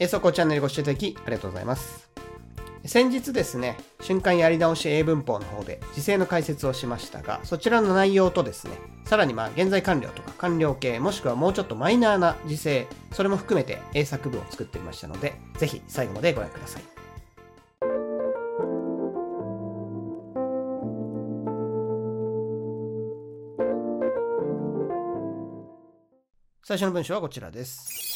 英速報チャンネルご視聴いただきありがとうございます。先日ですね、瞬間やり直し英文法の方で時制の解説をしましたが、そちらの内容とですね、さらにまあ現在完了とか完了形、もしくはもうちょっとマイナーな時制、それも含めて英作文を作ってみましたので、ぜひ最後までご覧ください。最初の文章はこちらです。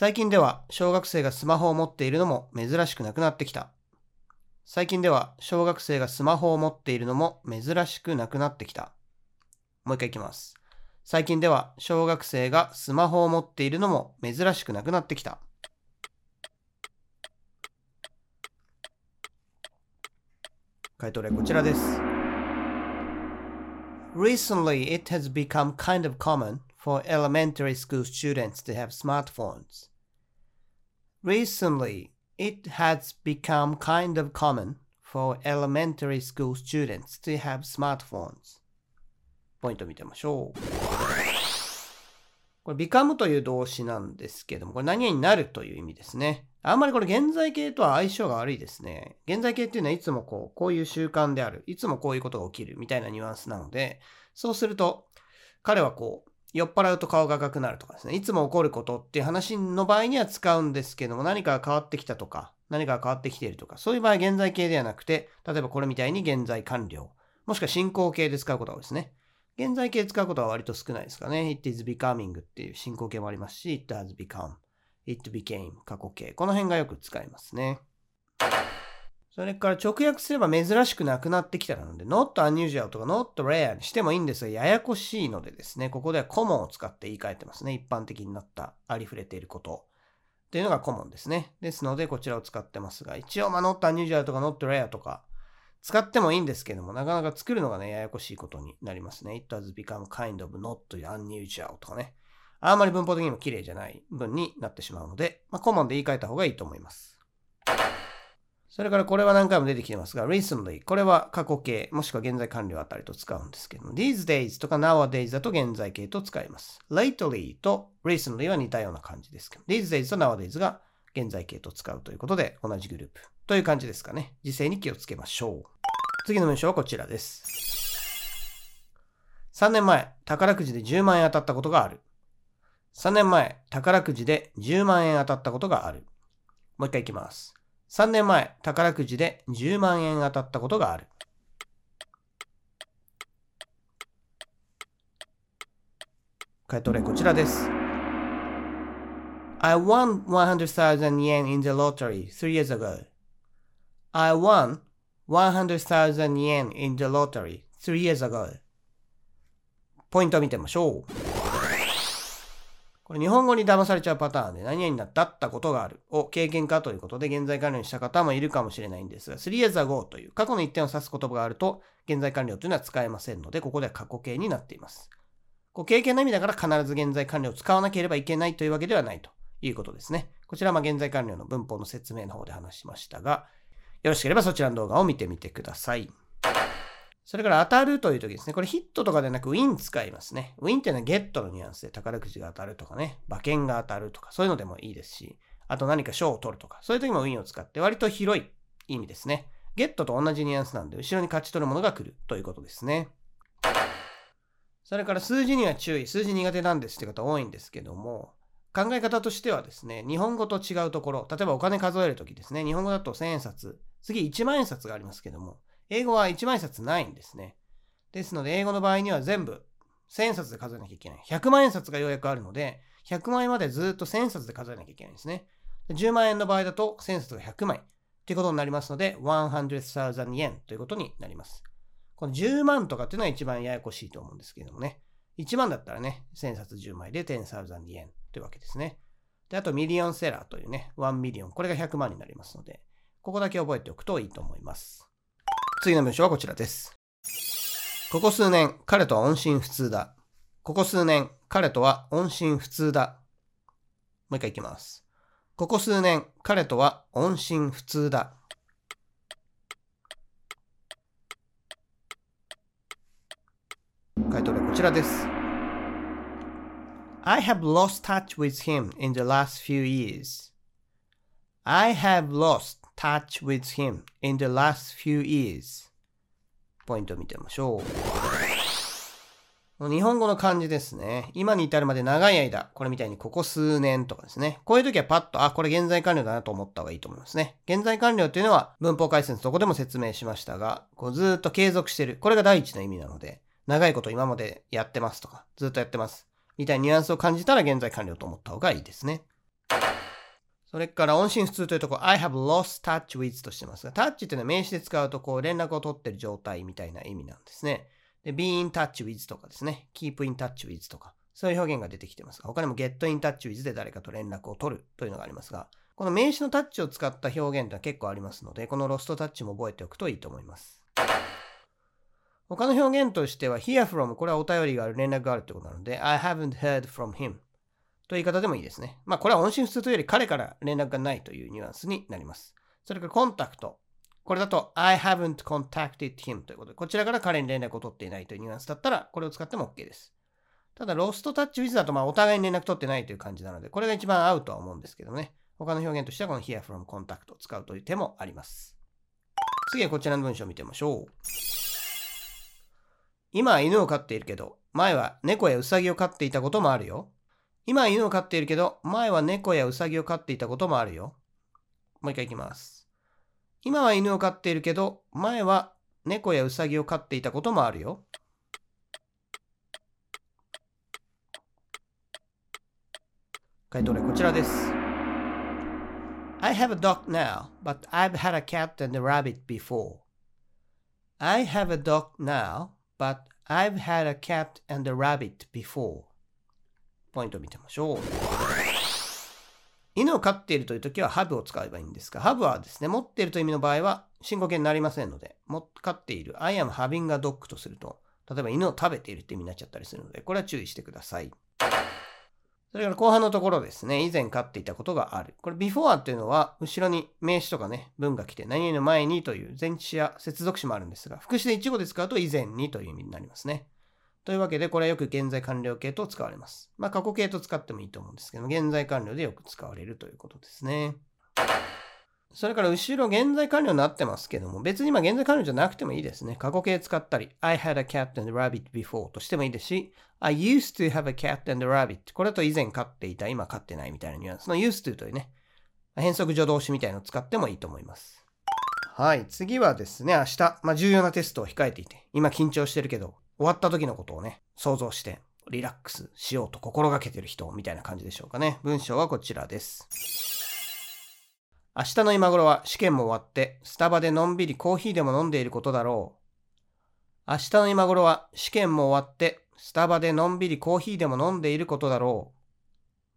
最近では小学生がスマホを持っているのも珍しくなくなってきた。最近では小学生がスマホを持っているのも珍しくなくなってきた。もう一回いきます。最近では小学生がスマホを持っているのも珍しくなくなってきた。回答例こちらです。Recently, it has become kind of common for elementary school students to have smartphones. Recently, it has become kind of common for elementary school students to have smartphones. ポイント見てみましょう。これ become という動詞なんですけども、これ何になるという意味ですね。あんまりこれ現在形とは相性が悪いですね。現在形っていうのはいつもこう、こういう習慣である。いつもこういうことが起きるみたいなニュアンスなので、そうすると、彼はこう、酔っ払うと顔が赤くなるとかですね、いつも起こることっていう話の場合には使うんですけども、何かが変わってきたとか、何かが変わってきているとか、そういう場合は現在形ではなくて、例えばこれみたいに現在完了、もしくは進行形で使うことが多いですね。現在形使うことは割と少ないですかね。it is becoming っていう進行形もありますし、it has become, it became 過去形。この辺がよく使いますね。それから直訳すれば珍しくなくなってきたなので、not unusual とか not rare にしてもいいんですが、ややこしいのでですね、ここでは common を使って言い換えてますね。一般的になった、ありふれていること。っていうのが common ですね。ですので、こちらを使ってますが、一応、まあ、not unusual とか not rare とか、使ってもいいんですけども、なかなか作るのがね、ややこしいことになりますね。It has become kind of not unusual とかね。あんまり文法的にも綺麗じゃない文になってしまうので、まあ、コモンで言い換えた方がいいと思います。それからこれは何回も出てきてますが、recently、これは過去形、もしくは現在完了あたりと使うんですけども、these days とか nowadays だと現在形と使います。lately と recently は似たような感じですけど、these days と nowadays が現在形と使うということで、同じグループという感じですかね。時制に気をつけましょう。次の文章はこちらです。3年前、宝くじで10万円当たったことがある。3年前、宝くじで10万円当たったことがある。もう一回いきます。3年前、宝くじで10万円当たったことがある。回答例こちらです。I won 100,000 yen in the lottery three years ago. I won 100,000 yen in the lottery three years ago. ポイントを見てみましょう。これ日本語に騙されちゃうパターンで何々になったったことがあるを経験かということで現在完了にした方もいるかもしれないんですが、3 as ago という過去の一点を指す言葉があると現在完了というのは使えませんので、ここでは過去形になっています。こう経験の意味だから必ず現在完了を使わなければいけないというわけではないということですね。こちらはまあ現在完了の文法の説明の方で話しましたが、よろしければそちらの動画を見てみてください。それから当たるという時ですね。これヒットとかでなくウィン使いますね。ウィンっていうのはゲットのニュアンスで宝くじが当たるとかね、馬券が当たるとかそういうのでもいいですし、あと何か賞を取るとか、そういう時もウィンを使って割と広い意味ですね。ゲットと同じニュアンスなんで、後ろに勝ち取るものが来るということですね。それから数字には注意。数字苦手なんですって方多いんですけども、考え方としてはですね、日本語と違うところ、例えばお金数えるときですね、日本語だと1000円札、次1万円札がありますけども、英語は1万円札ないんですね。ですので、英語の場合には全部1000円札で数えなきゃいけない。100万円札がようやくあるので、100万円までずっと1000円札で数えなきゃいけないんですね。10万円の場合だと1000円札が100枚ということになりますので、100,000 yen ということになります。この10万とかっていうのは一番ややこしいと思うんですけどもね。1万だったらね、1000札10枚で10,000 yen というわけですね。で、あとミリオンセラーというね、1 million。これが100万になりますので、ここだけ覚えておくといいと思います。次の文章はこちらです。ここ数年、彼とは音信不通だ。ここ数年、彼とは音信不通だ。もう一回いきます。ここ数年、彼とは音信不通だ。回答例こちらです。I have lost touch with him in the last few years. I have lost touch with him in the last few years. ポイントを見てみましょう。日本語の漢字ですね。今に至るまで長い間、これみたいにここ数年とかですね。こういう時はパッと、あ、これ現在完了だなと思った方がいいと思いますね。現在完了っていうのは文法解説そこでも説明しましたが、こうずっと継続してる。これが第一の意味なので、長いこと今までやってますとか、ずっとやってます。みたいなニュアンスを感じたら現在完了と思った方がいいですね。それから音信不通というところ、I have lost touch with としてますが、touch っていうのは名詞で使うとこう連絡を取ってる状態みたいな意味なんですね。で、be in touch with とかですね、keep in touch with とか、そういう表現が出てきてますが、他にも get in touch with で誰かと連絡を取るというのがありますが、この名詞のタッチを使った表現というのは結構ありますので、このロストタッチも覚えておくといいと思います。他の表現としては、hear from これはお便りがある、連絡があるってことなので、I haven't heard from him という言い方でもいいですね。まあ、これは音信不通というより彼から連絡がないというニュアンスになります。それからコンタクト。これだと I haven't contacted him ということで、こちらから彼に連絡を取っていないというニュアンスだったら、これを使っても OK です。ただ、ロストタッチウィズだと、まあ、お互いに連絡取ってないという感じなので、これが一番合うとは思うんですけどね。他の表現としては、この hear from contact を使うという手もあります。次はこちらの文章を見てみましょう。今は犬を飼っているけど、前は猫やウサギを飼っていたこともあるよ。今は犬を飼っているけど、前は猫やウサギを飼っていたこともあるよ。もう一回いきます。今は犬を飼っているけど、前は猫やウサギを飼っていたこともあるよ。回答例こちらです。I have a dog now, but I've had a cat and a rabbit before. I have a dog now, but I've had a cat and a rabbit before. ポイントを見てみましょう。犬を飼っているという時は have を使えばいいんですが、have はですね、持っているという意味の場合は進行形になりませんので、も飼っている I am having a dog とすると、例えば犬を食べているって意味になっちゃったりするので、これは注意してください。それから後半のところですね、以前飼っていたことがある。これ before っていうのは、後ろに名詞とかね、文が来て、何々の前にという前置詞や接続詞もあるんですが、副詞で一語で使うと以前にという意味になりますね。というわけで、これはよく現在完了形と使われます。まあ、過去形と使ってもいいと思うんですけど、現在完了でよく使われるということですね。それから後ろ現在完了になってますけども、別に今現在完了じゃなくてもいいですね。過去形使ったり、I had a cat and a rabbit before としてもいいですし、I used to have a cat and a rabbit これと以前飼っていた、今飼ってないみたいなニュアンスの used to というね、変則助動詞みたいのを使ってもいいと思います。はい、次はですね、明日、まあ、重要なテストを控えていて、今緊張してるけど、終わった時のことをね、想像してリラックスしようと心がけてる人みたいな感じでしょうかね。文章はこちらです。明日の今頃は試験も終わってスタバでのんびりコーヒーでも飲んでいることだろう。明日の今頃は試験も終わってスタバでのんびりコーヒーでも飲んでいることだろ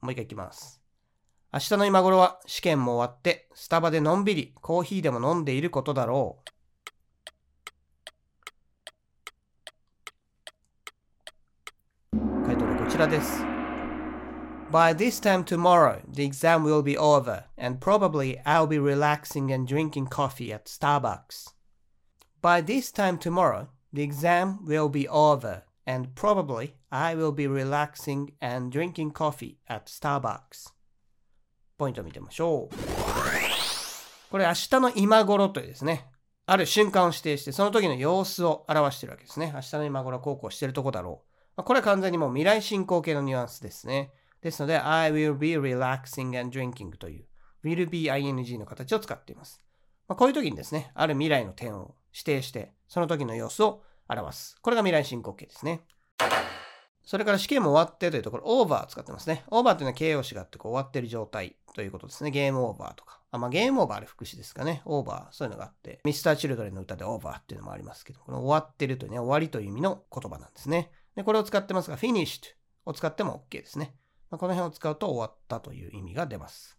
う。もう一回いきます。明日の今頃は試験も終わってスタバでのんびりコーヒーでも飲んでいることだろう。ちらです。By this time tomorrow, the exam will be over, and probably I'll be relaxing and drinking coffee at Starbucks. By this time tomorrow, the exam will be over, and probably I will be relaxing and drinking coffee at Starbucks. ポイントを見てみましょう。これ明日の今頃というですね、ある瞬間を指定して、その時の様子を表しているわけですね。明日の今頃はこうこうしているとこだろう。ま、これは完全にもう未来進行形のニュアンスですね。ですので、I will be relaxing and drinking という will be ing の形を使っています。まあ、こういう時にですね、ある未来の点を指定して、その時の様子を表す。これが未来進行形ですね。それから試験も終わってというところ、over 使ってますね。over というのは形容詞があってこう終わってる状態ということですね。ゲームオーバーとか。あまあ、ゲームオーバーあれ副詞ですかね。オーバー、そういうのがあって、ミスターチルドレンの歌でオーバーっていうのもありますけど、この終わってるというね、終わりという意味の言葉なんですね。で、これを使ってますが、finished を使っても OK ですね。まあ、この辺を使うと終わったという意味が出ます。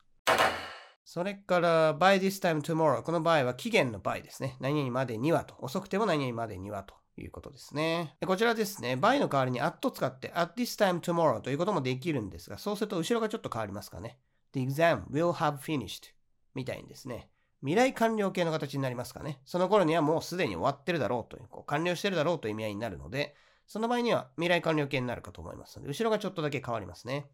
それから、by this time tomorrow。この場合は期限の by ですね。何々までにはと。遅くても何々までにはということですね。こちらですね。by の代わりに at 使って at this time tomorrow ということもできるんですが、そうすると後ろがちょっと変わりますかね。The exam will have finished みたいにですね。未来完了形の形になりますかね。その頃にはもうすでに終わってるだろうという、こう完了してるだろうという意味合いになるので、その場合には未来完了形になるかと思いますので、後ろがちょっとだけ変わりますね。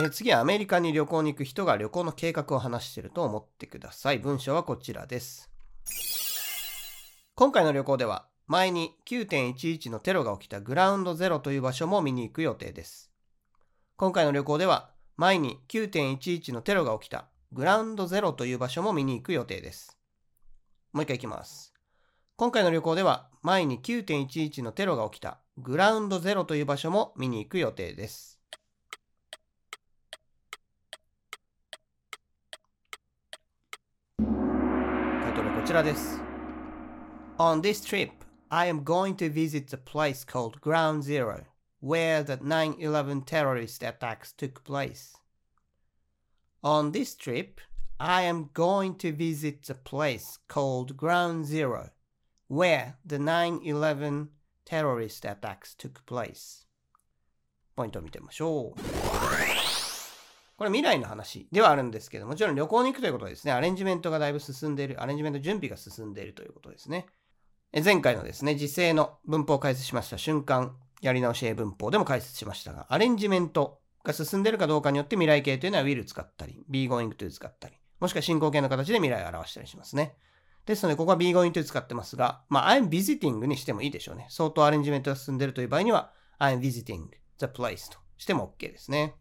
えー、次はアメリカに旅行に行く人が旅行の計画を話していると思ってください。文章はこちらです。今回の旅行では前に9.11のテロが起きたグラウンドゼロという場所も見に行く予定です。今回の旅行では前に9.11のテロが起きたグラウンドゼロという場所も見に行く予定です。もう一回いきます。今回の旅行では前に9.11のテロが起きたグラウンドゼロという場所も見に行く予定です。タイトルこちらです。On this trip, I am going to visit a place called Ground Zero, where the 9-11 terrorist attacks took place. On this trip, I am going to visit a place called Ground Zero, where the 9-11 terrorist attacks took place. ポイントを見てみましょう。これ未来の話ではあるんですけどもちろん旅行に行くということですね。アレンジメントがだいぶ進んでいる、アレンジメント準備が進んでいるということですね。前回のですね、時制の文法を解説しました瞬間、やり直し英文法でも解説しましたが、アレンジメントが進んでいるかどうかによって未来形というのは will 使ったり、be going to 使ったり、もしくは進行形の形で未来を表したりしますね。ですので、ここは be going to 使ってますが、まあ、I'm visiting にしてもいいでしょうね。相当アレンジメントが進んでいるという場合には、I'm visiting the place としても OK ですね。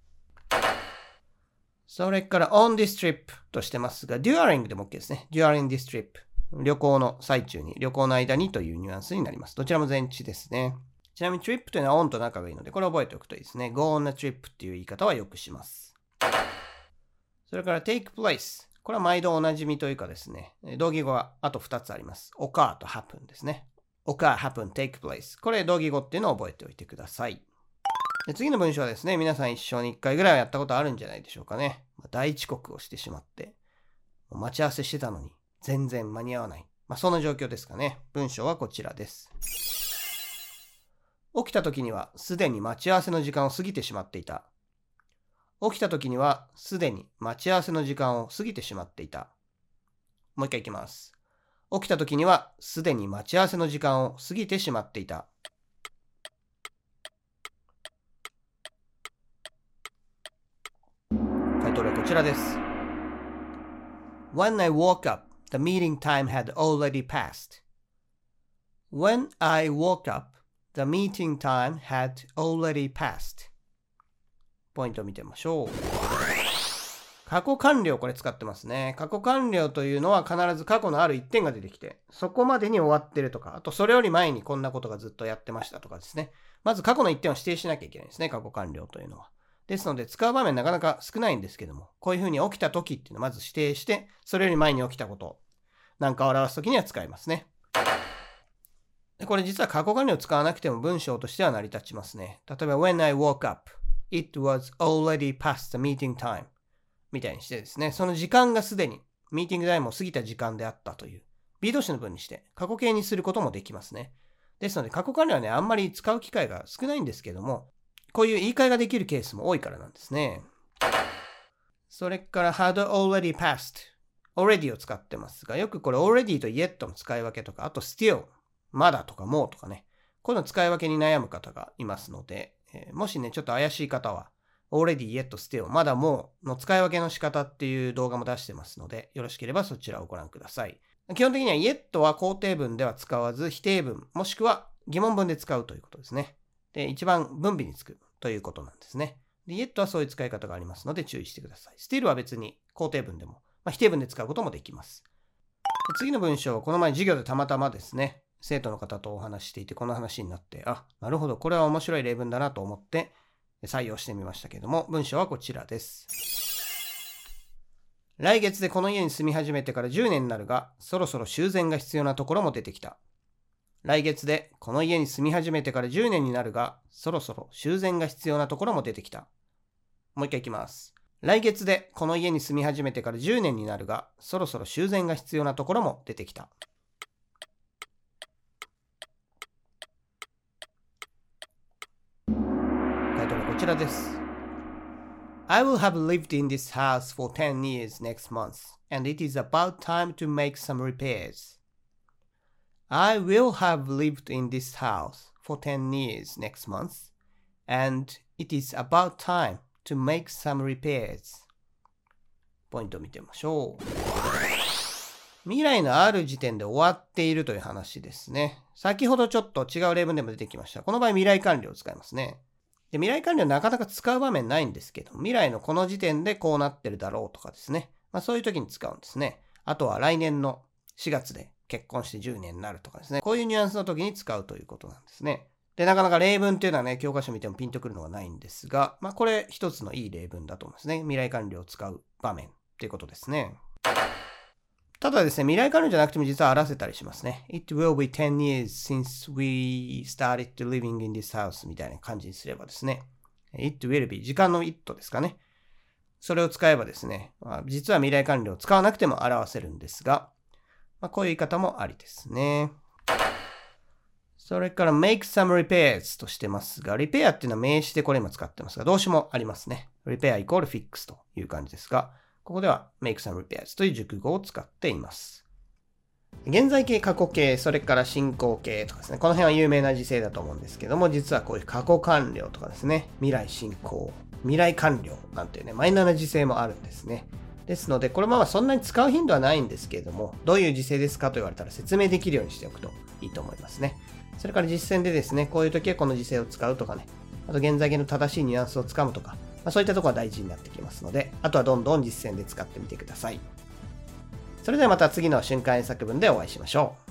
それから on this trip としてますが、during でも OK ですね。during this trip。旅行の最中に、旅行の間にというニュアンスになります。どちらも前置ですね。ちなみに trip というのは on と仲がいいので、これ覚えておくといいですね。go on a trip っていう言い方はよくします。それから take place。これは毎度おなじみというかですね、同義語はあと2つあります。occur と happen ですね。occur, happen, take place。これ同義語っていうのを覚えておいてください。で次の文章はですね、皆さん一生に1回ぐらいはやったことあるんじゃないでしょうかね。まあ大遅刻をしてしまって、待ち合わせしてたのに全然間に合わない。まあ、そんな状況ですかね。文章はこちらです。起きた時にはすでに待ち合わせの時間を過ぎてしまっていた。起きた時にはすでに待ち合わせの時間を過ぎてしまっていた。もう一回いきます。起きた時にはすでに待ち合わせの時間を過ぎてしまっていた。回答はこちらです。When I woke up, the meeting time had already passed. When I woke up, the meeting time had already passed. ポイントを見てみましょう。過去完了これ使ってますね。過去完了というのは必ず過去のある一点が出てきて、そこまでに終わってるとか、あとそれより前にこんなことがずっとやってましたとかですね。まず過去の一点を指定しなきゃいけないですね。過去完了というのは。ですので、使う場面なかなか少ないんですけども、こういうふうに起きた時っていうのをまず指定して、それより前に起きたことなんかを表す時には使いますね。これ実は過去完了を使わなくても文章としては成り立ちますね。例えば、when I woke up, it was already past the meeting time みたいにしてですね、その時間がすでにミーティングタイムを過ぎた時間であったという B 動詞の文にして過去形にすることもできますね。ですので、過去完了はね、あんまり使う機会が少ないんですけども、こういう言い換えができるケースも多いからなんですね。それから had already passed already を使ってますが、よくこれ already と yet の使い分けとか、あと still まだとかもうとかね、こういうの使い分けに悩む方がいますので、えー、もしね、ちょっと怪しい方は、already, yet, still, まだもうの使い分けの仕方っていう動画も出してますので、よろしければそちらをご覧ください。基本的には yet は肯定文では使わず、否定文、もしくは疑問文で使うということですね。で、一番分尾につくということなんですね。で、yet はそういう使い方がありますので注意してください。still は別に肯定文でも、まあ、否定文で使うこともできます。次の文章、この前授業でたまたまですね、生徒の方とお話していて、この話になって、あ、なるほど、これは面白い例文だなと思って採用してみましたけども、文章はこちらです。来月でこの家に住み始めてから10年になるが、そろそろ修繕が必要なところも出てきた。来月でこの家に住み始めてから10年になるが、そろそろ修繕が必要なところも出てきた。もう一回いきます。来月でこの家に住み始めてから10年になるが、そろそろ修繕が必要なところも出てきた。ちらです。I will have lived in this house for 10 years next month, and it is about time to make some repairs. I will have lived in this house for 10 years next month, and it is about time to make some repairs. ポイントを見てみましょう。未来のある時点で終わっているという話ですね。先ほどちょっと違う例文でも出てきました。この場合未来完了を使いますね。で未来完了なかなか使う場面ないんですけど、未来のこの時点でこうなってるだろうとかですね。まあそういう時に使うんですね。あとは来年の4月で結婚して10年になるとかですね。こういうニュアンスの時に使うということなんですね。で、なかなか例文っていうのはね、教科書見てもピンとくるのがないんですが、まあこれ一つのいい例文だと思うんですね。未来完了を使う場面っていうことですね。ただですね、未来完了じゃなくても実は荒らせたりしますね。It will be 10 years since we started living in this house みたいな感じにすればですね。It will be 時間の it ですかね。それを使えばですね、まあ、実は未来完了を使わなくても表せるんですが、まあ、こういう言い方もありですね。それから make some repairs としてますが、repair っていうのは名詞でこれ今使ってますが、動詞もありますね。repair イコール fix という感じですが、ここでは make some repairs という熟語を使っています。現在形、過去形、それから進行形とかですね。この辺は有名な時勢だと思うんですけども、実はこういう過去完了とかですね、未来進行、未来完了なんていうね、マイナーな時勢もあるんですね。ですので、これままそんなに使う頻度はないんですけれども、どういう時勢ですかと言われたら説明できるようにしておくといいと思いますね。それから実践でですね、こういう時はこの時勢を使うとかね、あと現在形の正しいニュアンスをつかむとか、あ、そういったところは大事になってきますので、あとはどんどん実践で使ってみてください。それではまた次の瞬間演作文でお会いしましょう。